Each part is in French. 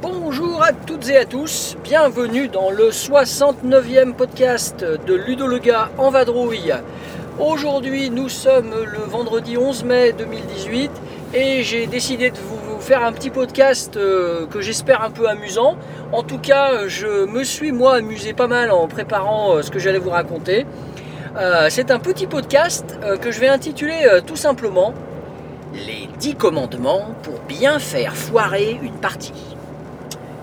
Bonjour à toutes et à tous, bienvenue dans le 69e podcast de Ludo le gars en vadrouille. Aujourd'hui nous sommes le vendredi 11 mai 2018 et j'ai décidé de vous faire un petit podcast euh, que j'espère un peu amusant. En tout cas je me suis moi amusé pas mal en préparant euh, ce que j'allais vous raconter. Euh, c'est un petit podcast que je vais intituler tout simplement Les 10 commandements pour bien faire foirer une partie.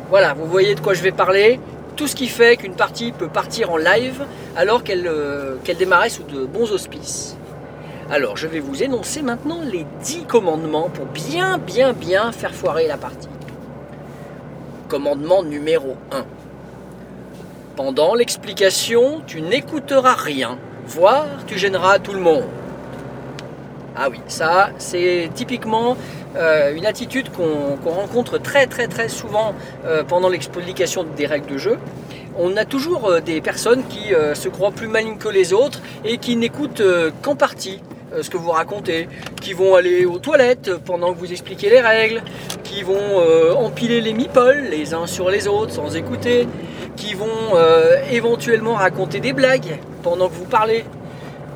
Voilà, vous voyez de quoi je vais parler. Tout ce qui fait qu'une partie peut partir en live alors qu'elle euh, qu'elle démarrait sous de bons auspices. Alors, je vais vous énoncer maintenant les 10 commandements pour bien, bien, bien faire foirer la partie. Commandement numéro 1. Pendant l'explication, tu n'écouteras rien, voire tu gêneras tout le monde. Ah oui, ça, c'est typiquement euh, une attitude qu'on qu'on rencontre très très très souvent euh, pendant l'explication des règles de jeu. On a toujours euh, des personnes qui euh, se croient plus malignes que les autres et qui n'écoutent euh, qu'en partie ce que vous racontez, qui vont aller aux toilettes pendant que vous expliquez les règles, qui vont empiler les meeples les uns sur les autres sans écouter, qui vont éventuellement raconter des blagues pendant que vous parlez.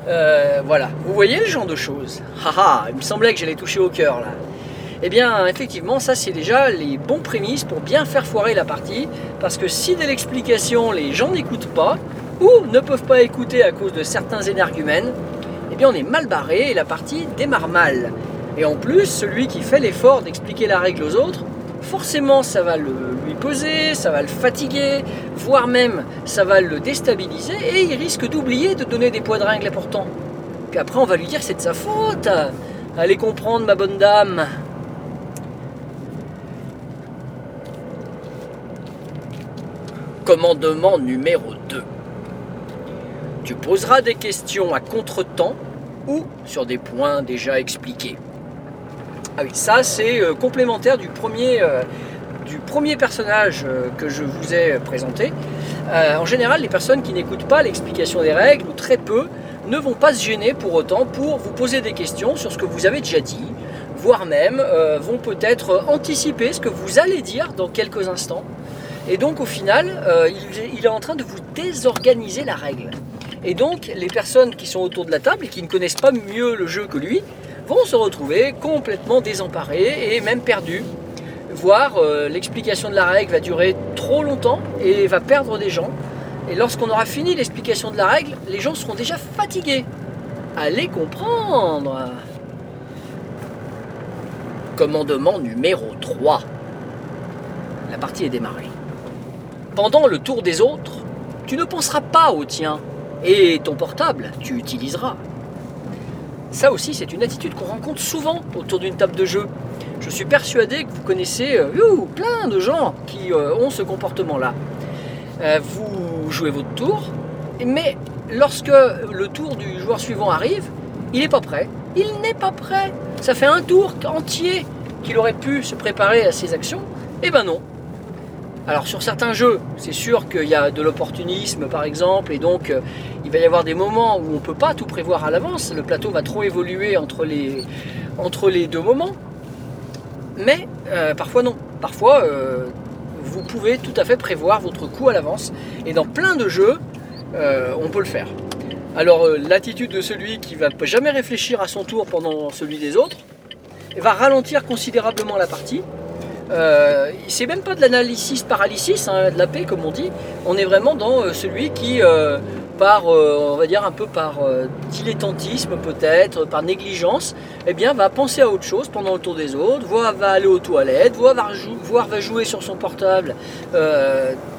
Voilà, vous voyez le genre de choses. Haha, il me semblait que j'allais toucher au cœur là. Eh bien, effectivement, ça c'est déjà les bons prémices pour bien faire foirer la partie, parce que si dès l'explication les gens n'écoutent pas, ou ne peuvent pas écouter à cause de certains énergumènes, eh bien on est mal barré et la partie démarre mal. Et en plus, celui qui fait l'effort d'expliquer la règle aux autres, forcément ça va le, lui peser, ça va le fatiguer, voire même ça va le déstabiliser et il risque d'oublier de donner des poids de règle importants. Puis après on va lui dire c'est de sa faute. Allez comprendre ma bonne dame. Commandement numéro 2. Tu poseras des questions à contre-temps ou sur des points déjà expliqués. Ah oui, ça c'est euh, complémentaire du premier, euh, personnage euh, que je vous ai présenté. En général, les personnes qui n'écoutent pas l'explication des règles, ou très peu, ne vont pas se gêner pour autant pour vous poser des questions sur ce que vous avez déjà dit, voire même vont peut-être anticiper ce que vous allez dire dans quelques instants. Et donc au final, euh, il, est en train de vous désorganiser la règle. Et donc les personnes qui sont autour de la table et qui ne connaissent pas mieux le jeu que lui vont se retrouver complètement désemparées et même perdues. Voire euh, l'explication de la règle va durer trop longtemps et va perdre des gens. Et lorsqu'on aura fini l'explication de la règle, les gens seront déjà fatigués. Allez comprendre Commandement numéro 3. La partie est démarrée. Pendant le tour des autres, tu ne penseras pas au tien. Et ton portable, tu utiliseras. Ça aussi, c'est une attitude qu'on rencontre souvent autour d'une table de jeu. Je suis persuadé que vous connaissez euh, plein de gens qui euh, ont ce comportement-là. Euh, vous jouez votre tour, mais lorsque le tour du joueur suivant arrive, il n'est pas prêt. Il n'est pas prêt. Ça fait un tour entier qu'il aurait pu se préparer à ses actions. Eh ben non. Alors sur certains jeux, c'est sûr qu'il y a de l'opportunisme par exemple, et donc euh, il va y avoir des moments où on ne peut pas tout prévoir à l'avance. Le plateau va trop évoluer entre les, deux moments. Mais euh, parfois non. Parfois, euh, vous pouvez tout à fait prévoir votre coup à l'avance. Et dans plein de jeux, on peut le faire. Alors l'attitude de celui qui va jamais réfléchir à son tour pendant celui des autres va ralentir considérablement la partie. Euh, c'est même pas de l'analysis paralysis, hein, de la paix comme on dit. On est vraiment dans euh, celui qui, euh, par, on va dire un peu par dilettantisme peut-être, par négligence, eh bien va penser à autre chose pendant le tour des autres, voire va aller aux toilettes, voire va, jouer sur son portable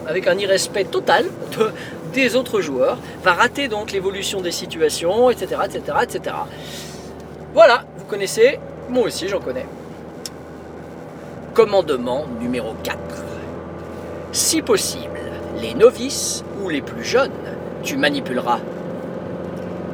avec un irrespect total de- des autres joueurs, va rater donc l'évolution des situations, etc., etc., etc. Voilà, vous connaissez, moi aussi j'en connais. Commandement numéro 4. Si possible, les novices ou les plus jeunes, tu manipuleras.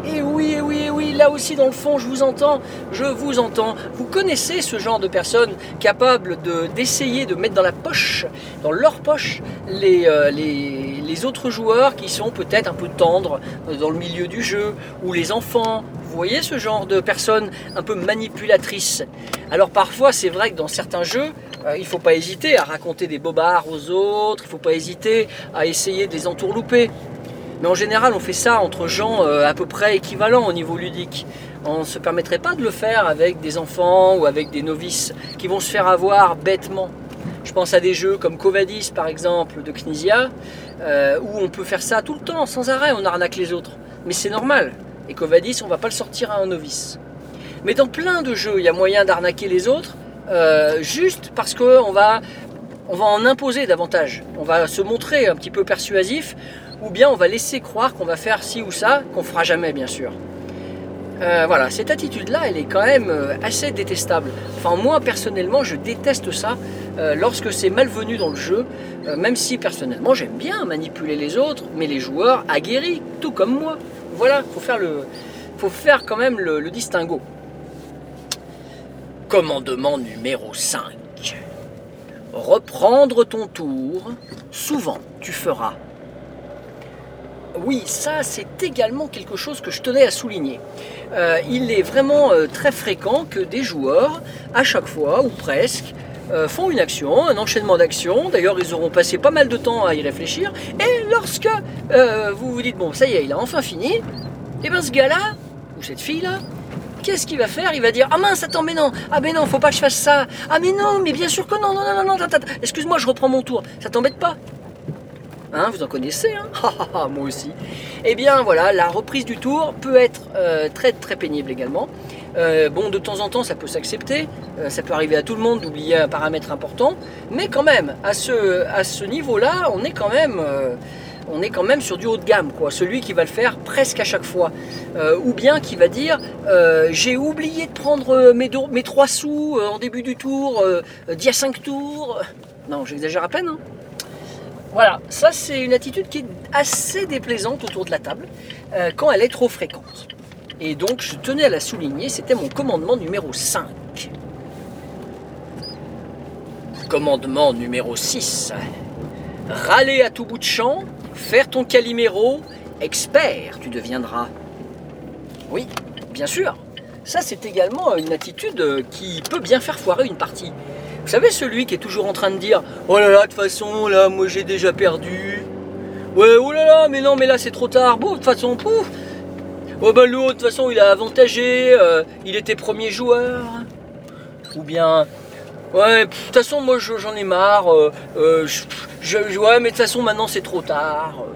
Et oui, et oui, et oui, là aussi dans le fond, je vous entends, je vous entends. Vous connaissez ce genre de personnes capables de- d'essayer de, mettre dans la poche, dans leur poche, les, euh, les autres joueurs qui sont peut-être un peu tendres euh, dans le milieu du jeu, ou les enfants. Vous voyez ce genre de personnes un peu manipulatrices? Alors parfois, c'est vrai que dans certains jeux, euh, il ne faut pas hésiter à raconter des bobards aux autres, il ne faut pas hésiter à essayer de les entourlouper. Mais en général, on fait ça entre gens euh, à peu près équivalents au niveau ludique. On ne se permettrait pas de le faire avec des enfants ou avec des novices qui vont se faire avoir bêtement. Je pense à des jeux comme Covadis par exemple de Knizia, euh, où on peut faire ça tout le temps, sans arrêt, on arnaque les autres. Mais c'est normal. Et Covadis, on va pas le sortir à un novice. Mais dans plein de jeux, il y a moyen d'arnaquer les autres, euh, juste parce qu'on va, on va en imposer davantage. On va se montrer un petit peu persuasif, ou bien on va laisser croire qu'on va faire ci ou ça, qu'on fera jamais bien sûr. Euh, voilà, cette attitude-là, elle est quand même euh, assez détestable. Enfin, moi personnellement, je déteste ça lorsque c'est malvenu dans le jeu, même si personnellement j'aime bien manipuler les autres, mais les joueurs aguerris, tout comme moi. Voilà, faut faire le, faut faire quand même le distinguo. Commandement numéro 5. Reprendre ton tour, souvent tu feras. Oui, ça c'est également quelque chose que je tenais à souligner. Euh, il est vraiment euh, très fréquent que des joueurs, à chaque fois, ou presque, euh, font une action, un enchaînement d'actions. D'ailleurs, ils auront passé pas mal de temps à y réfléchir. Et lorsque vous vous dites, bon, ça y est, il a enfin fini, et bien ce gars-là, ou cette fille-là, qu'est-ce qu'il va faire? Il va dire, ah mince, attends, mais non, ah mais non, faut pas que je fasse ça. Ah mais non, mais bien sûr que non, non, non, non, non, excuse-moi, je reprends mon tour. Ça t'embête pas? Hein, vous en connaissez, hein? Moi aussi. Eh bien voilà, la reprise du tour peut être euh, très très pénible également. Euh, bon, de temps en temps, ça peut s'accepter. Euh, ça peut arriver à tout le monde d'oublier un paramètre important. Mais quand même, à ce, à ce niveau-là, on est quand même... on est quand même sur du haut de gamme, quoi. Celui qui va le faire presque à chaque fois. Euh, ou bien qui va dire euh, J'ai oublié de prendre euh, mes, do- mes 3 sous en début du tour, d'il y a 5 tours. Non, j'exagère à peine. hein. Voilà, ça c'est une attitude qui est assez déplaisante autour de la table quand elle est trop fréquente. Et donc je tenais à la souligner, c'était mon commandement numéro 5. Commandement numéro 6. Râler à tout bout de champ, faire ton caliméro, expert tu deviendras. Oui, bien sûr. Ça c'est également une attitude euh, qui peut bien faire foirer une partie. Vous savez, celui qui est toujours en train de dire Oh là là, de toute façon, là, moi j'ai déjà perdu. Ouais, oh là là, mais non, mais là c'est trop tard. Bon, de toute façon, pouf. Oh bah l'autre, de toute façon, il a avantagé. euh, il était premier joueur. Ou bien. Ouais, de toute façon, moi je- j'en ai marre. euh, euh, ouais, mais de toute façon, maintenant c'est trop tard. euh.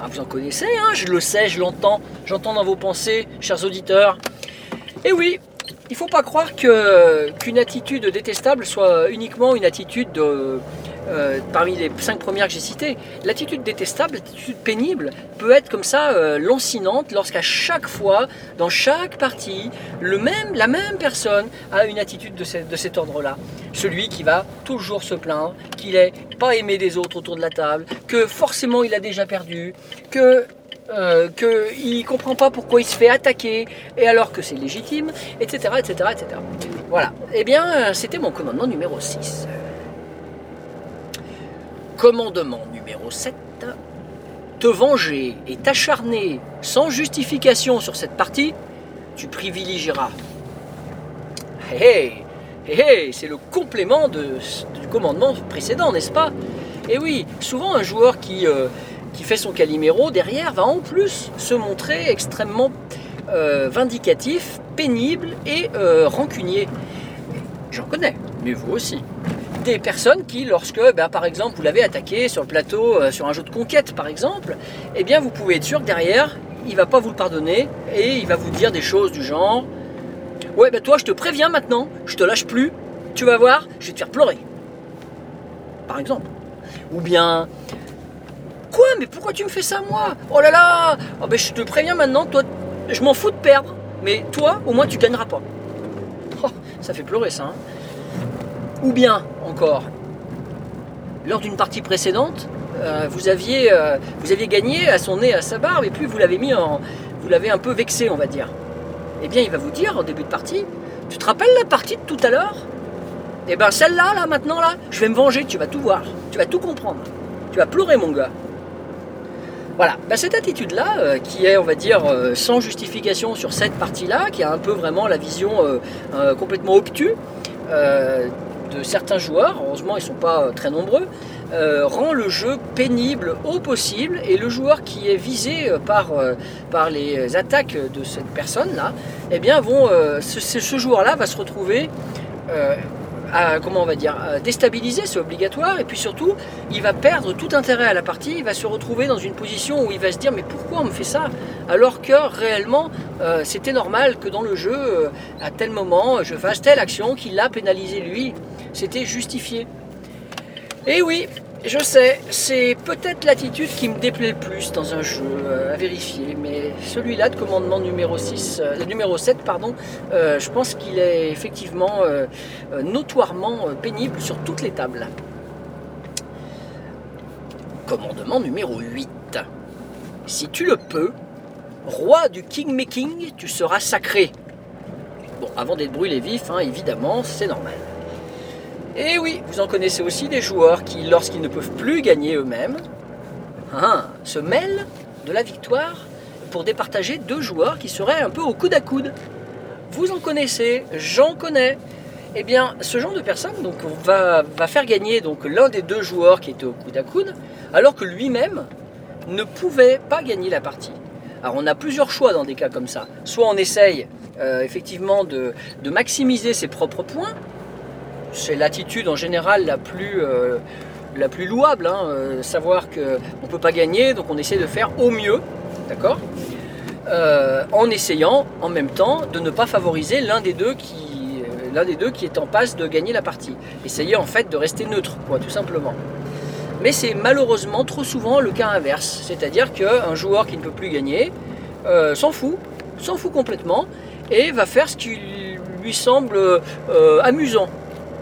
Ah, vous en connaissez, hein Je le sais, je l'entends. J'entends dans vos pensées, chers auditeurs. Et oui, il faut pas croire que qu'une attitude détestable soit uniquement une attitude de, euh, parmi les cinq premières que j'ai citées. L'attitude détestable, l'attitude pénible, peut être comme ça euh, lancinante lorsqu'à chaque fois, dans chaque partie, le même, la même personne a une attitude de, ce- de cet ordre-là. Celui qui va toujours se plaindre qu'il est pas aimé des autres autour de la table, que forcément il a déjà perdu, que euh, qu'il ne comprend pas pourquoi il se fait attaquer, et alors que c'est légitime, etc., etc., etc. Voilà. Eh bien, c'était mon commandement numéro 6. Commandement numéro 7. Te venger et t'acharner sans justification sur cette partie, tu privilégieras. Hé hé, hé hé, c'est le complément du commandement précédent, n'est-ce pas? Et oui, souvent un joueur qui, euh, fait son caliméro derrière va en plus se montrer extrêmement euh, vindicatif, pénible et euh, rancunier. J'en connais, mais vous aussi. Des personnes qui, lorsque, ben, par exemple, vous l'avez attaqué sur le plateau, euh, sur un jeu de conquête, par exemple, eh bien, vous pouvez être sûr que derrière, il va pas vous le pardonner et il va vous dire des choses du genre Ouais, ben toi, je te préviens maintenant, je te lâche plus, tu vas voir, je vais te faire pleurer. Par exemple. Ou bien Quoi Mais pourquoi tu me fais ça, moi? Oh là là oh, ben, Je te préviens maintenant, toi, je m'en fous de perdre, mais toi, au moins, tu gagneras pas. Oh, ça fait pleurer, ça. hein. Ou bien, encore, lors d'une partie précédente, euh, vous, aviez, euh, vous aviez gagné à son nez, à sa barbe, et puis vous l'avez mis en. Vous l'avez un peu vexé, on va dire. Eh bien, il va vous dire en début de partie Tu te rappelles la partie de tout à l'heure? Eh bien, celle-là, là, maintenant, là, je vais me venger, tu vas tout voir, tu vas tout comprendre. Tu vas pleurer, mon gars. Voilà, bah, cette attitude-là, euh, qui est, on va dire, sans justification sur cette partie-là, qui a un peu vraiment la vision complètement obtue de certains joueurs, heureusement ils ne sont pas euh, très nombreux, euh, rend le jeu pénible au possible. Et le joueur qui est visé euh, par, les attaques de cette personne-là, eh bien ce, joueur-là va se retrouver à, comment on va dire, déstabiliser, c'est obligatoire, et puis surtout, il va perdre tout intérêt à la partie, il va se retrouver dans une position où il va se dire mais pourquoi on me fait ça Alors que réellement, c'était normal que dans le jeu, à tel moment, je fasse telle action qui l'a pénalisé lui, c'était justifié. Et oui, je sais, c'est peut-être l'attitude qui me déplaît le plus dans un jeu euh, à vérifier, mais celui-là de commandement numéro 6, euh, numéro 7, pardon, euh, je pense qu'il est effectivement notoirement pénible sur toutes les tables. Commandement numéro 8. Si tu le peux, roi du king-making, tu seras sacré. Bon, avant d'être brûlé vif, hein, évidemment, c'est normal. Et oui, vous en connaissez aussi des joueurs qui, lorsqu'ils ne peuvent plus gagner eux-mêmes, hein, se mêlent de la victoire pour départager deux joueurs qui seraient un peu au coude à coude. Vous en connaissez, j'en connais. Eh bien, ce genre de personne donc, va, faire gagner l'un des deux joueurs qui était au coude à coude, alors que lui-même ne pouvait pas gagner la partie. Alors on a plusieurs choix dans des cas comme ça. Soit on essaye euh, effectivement de maximiser ses propres points, c'est l'attitude en général la plus, euh, louable, hein, euh, savoir qu'on ne peut pas gagner, donc on essaie de faire au mieux, d'accord? Euh, En essayant en même temps de ne pas favoriser l'un des deux qui, est en passe de gagner la partie. Essayer en fait de rester neutre, quoi, tout simplement. Mais c'est malheureusement trop souvent le cas inverse, c'est-à-dire qu'un joueur qui ne peut plus gagner s'en fout, s'en fout complètement, et va faire ce qui lui semble amusant.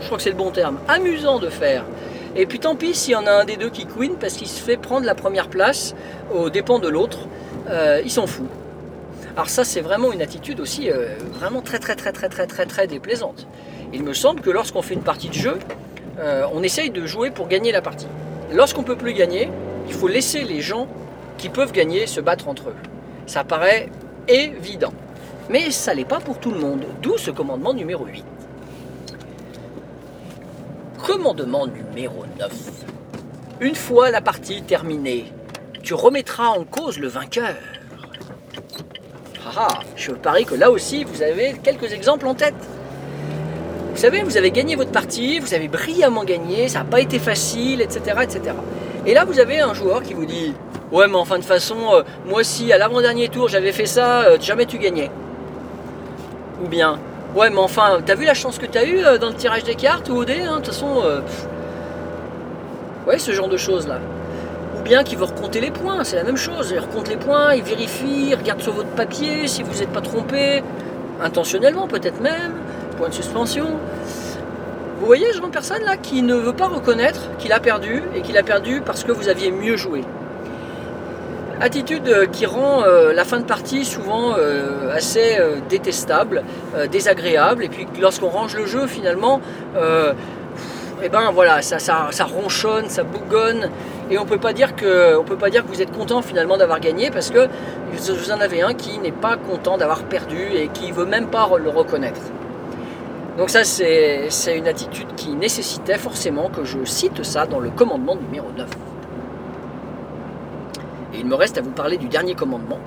Je crois que c'est le bon terme, amusant de faire. Et puis tant pis s'il y en a un des deux qui queen parce qu'il se fait prendre la première place aux dépens de l'autre, euh, il s'en fout. Alors ça c'est vraiment une attitude aussi euh, vraiment très très très très très très très déplaisante. Il me semble que lorsqu'on fait une partie de jeu, euh, on essaye de jouer pour gagner la partie. Lorsqu'on peut plus gagner, il faut laisser les gens qui peuvent gagner se battre entre eux. Ça paraît évident. Mais ça l'est pas pour tout le monde, d'où ce commandement numéro 8. Commandement numéro 9. Une fois la partie terminée, tu remettras en cause le vainqueur. Ah ah, je parie que là aussi vous avez quelques exemples en tête. Vous savez, vous avez gagné votre partie, vous avez brillamment gagné, ça n'a pas été facile, etc., etc. Et là, vous avez un joueur qui vous dit Ouais, mais en fin de façon, euh, moi aussi, à l'avant-dernier tour, j'avais fait ça, euh, jamais tu gagnais. Ou bien Ouais, mais enfin, t'as vu la chance que t'as eu euh, dans le tirage des cartes ou au dé De toute façon, euh, ouais, ce genre de choses là. Ou bien qui veut recompter les points, c'est la même chose. Il recompte les points, il vérifie, il regarde sur votre papier si vous n'êtes pas trompé, intentionnellement peut-être même, point de suspension. Vous voyez ce genre de personne là qui ne veut pas reconnaître qu'il a perdu et qu'il a perdu parce que vous aviez mieux joué. Attitude euh, qui rend euh, la fin de partie souvent euh, assez détestable, désagréable, et puis lorsqu'on range le jeu finalement, et ben voilà, ça, ronchonne, ça bougonne, et on peut pas dire peut pas dire que vous êtes content finalement d'avoir gagné parce que vous en avez un qui n'est pas content d'avoir perdu et qui veut même pas le reconnaître. Donc ça c'est une attitude qui nécessitait forcément que je cite ça dans le commandement numéro 9. Il me reste à vous parler du dernier commandement.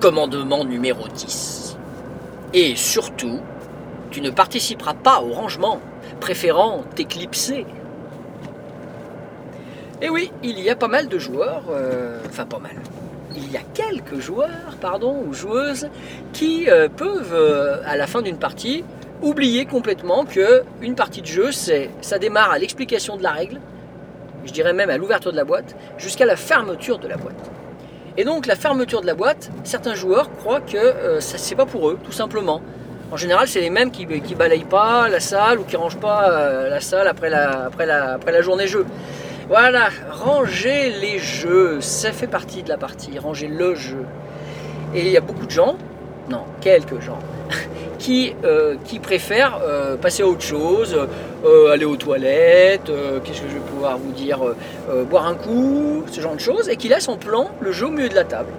Commandement numéro 10. Et surtout, tu ne participeras pas au rangement, préférant t'éclipser. Et oui, il y a pas mal de joueurs, euh, enfin pas mal, il y a quelques joueurs, pardon, ou joueuses, qui euh, peuvent, euh, à la fin d'une partie, oublier complètement que une partie de jeu, ça démarre à l'explication de la règle, je dirais même à l'ouverture de la boîte, jusqu'à la fermeture de la boîte. Et donc la fermeture de la boîte, certains joueurs croient que euh, ça c'est pas pour eux, tout simplement. En général, c'est les mêmes qui, qui balayent pas la salle ou qui rangent pas euh, la salle après la, après la, après la journée jeu. Voilà, ranger les jeux, ça fait partie de la partie, ranger le jeu. Et il y a beaucoup de gens, non, quelques gens, qui, euh, euh, passer à autre chose, euh, aller aux toilettes, euh, qu'est-ce que je vais pouvoir vous dire, boire un coup, ce genre de choses, et qui laissent en plan le jeu au milieu de la table.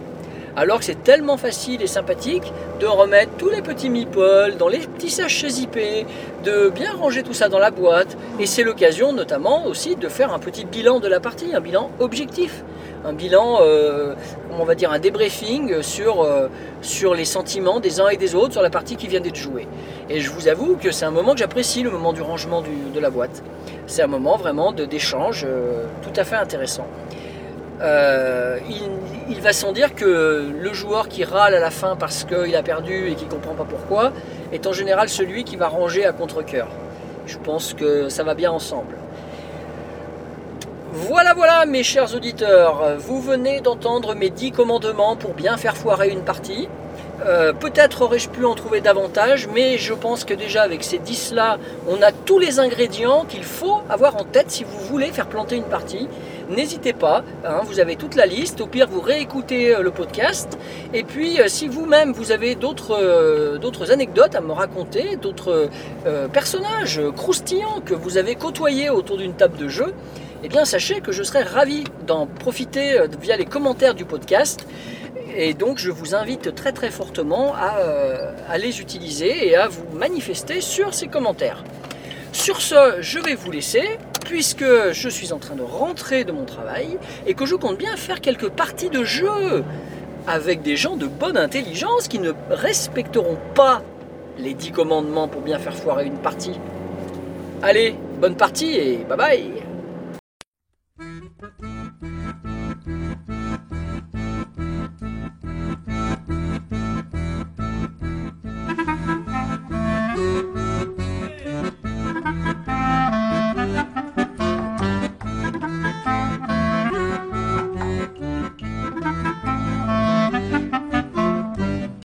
Alors que c'est tellement facile et sympathique de remettre tous les petits meeples dans les petits sachets zippés, de bien ranger tout ça dans la boîte. Et c'est l'occasion notamment aussi de faire un petit bilan de la partie, un bilan objectif. Un bilan, euh, on va dire un débriefing sur, euh, sur les sentiments des uns et des autres sur la partie qui vient d'être jouée. Et je vous avoue que c'est un moment que j'apprécie, le moment du rangement de la boîte. C'est un moment vraiment d'échange euh, tout à fait intéressant. Il, va sans dire que le joueur qui râle à la fin parce qu'il a perdu et qui comprend pas pourquoi est en général celui qui va ranger à contre-coeur. Je pense que ça va bien ensemble. Voilà, voilà, mes chers auditeurs, vous venez d'entendre mes 10 commandements pour bien faire foirer une partie. Euh, Peut-être aurais-je pu en trouver davantage, mais je pense que déjà avec ces 10 là, on a tous les ingrédients qu'il faut avoir en tête si vous voulez faire planter une partie. N'hésitez pas, hein, vous avez toute la liste. Au pire, vous réécoutez euh, le podcast. Et puis, euh, si vous-même vous avez d'autres anecdotes à me raconter, d'autres personnages croustillants que vous avez côtoyés autour d'une table de jeu, eh bien, sachez que je serais ravi d'en profiter euh, via les commentaires du podcast. Et donc, je vous invite très très fortement à, euh, à les utiliser et à vous manifester sur ces commentaires. Sur ce, je vais vous laisser, puisque je suis en train de rentrer de mon travail et que je compte bien faire quelques parties de jeu avec des gens de bonne intelligence qui ne respecteront pas les 10 commandements pour bien faire foirer une partie. Allez, bonne partie et bye bye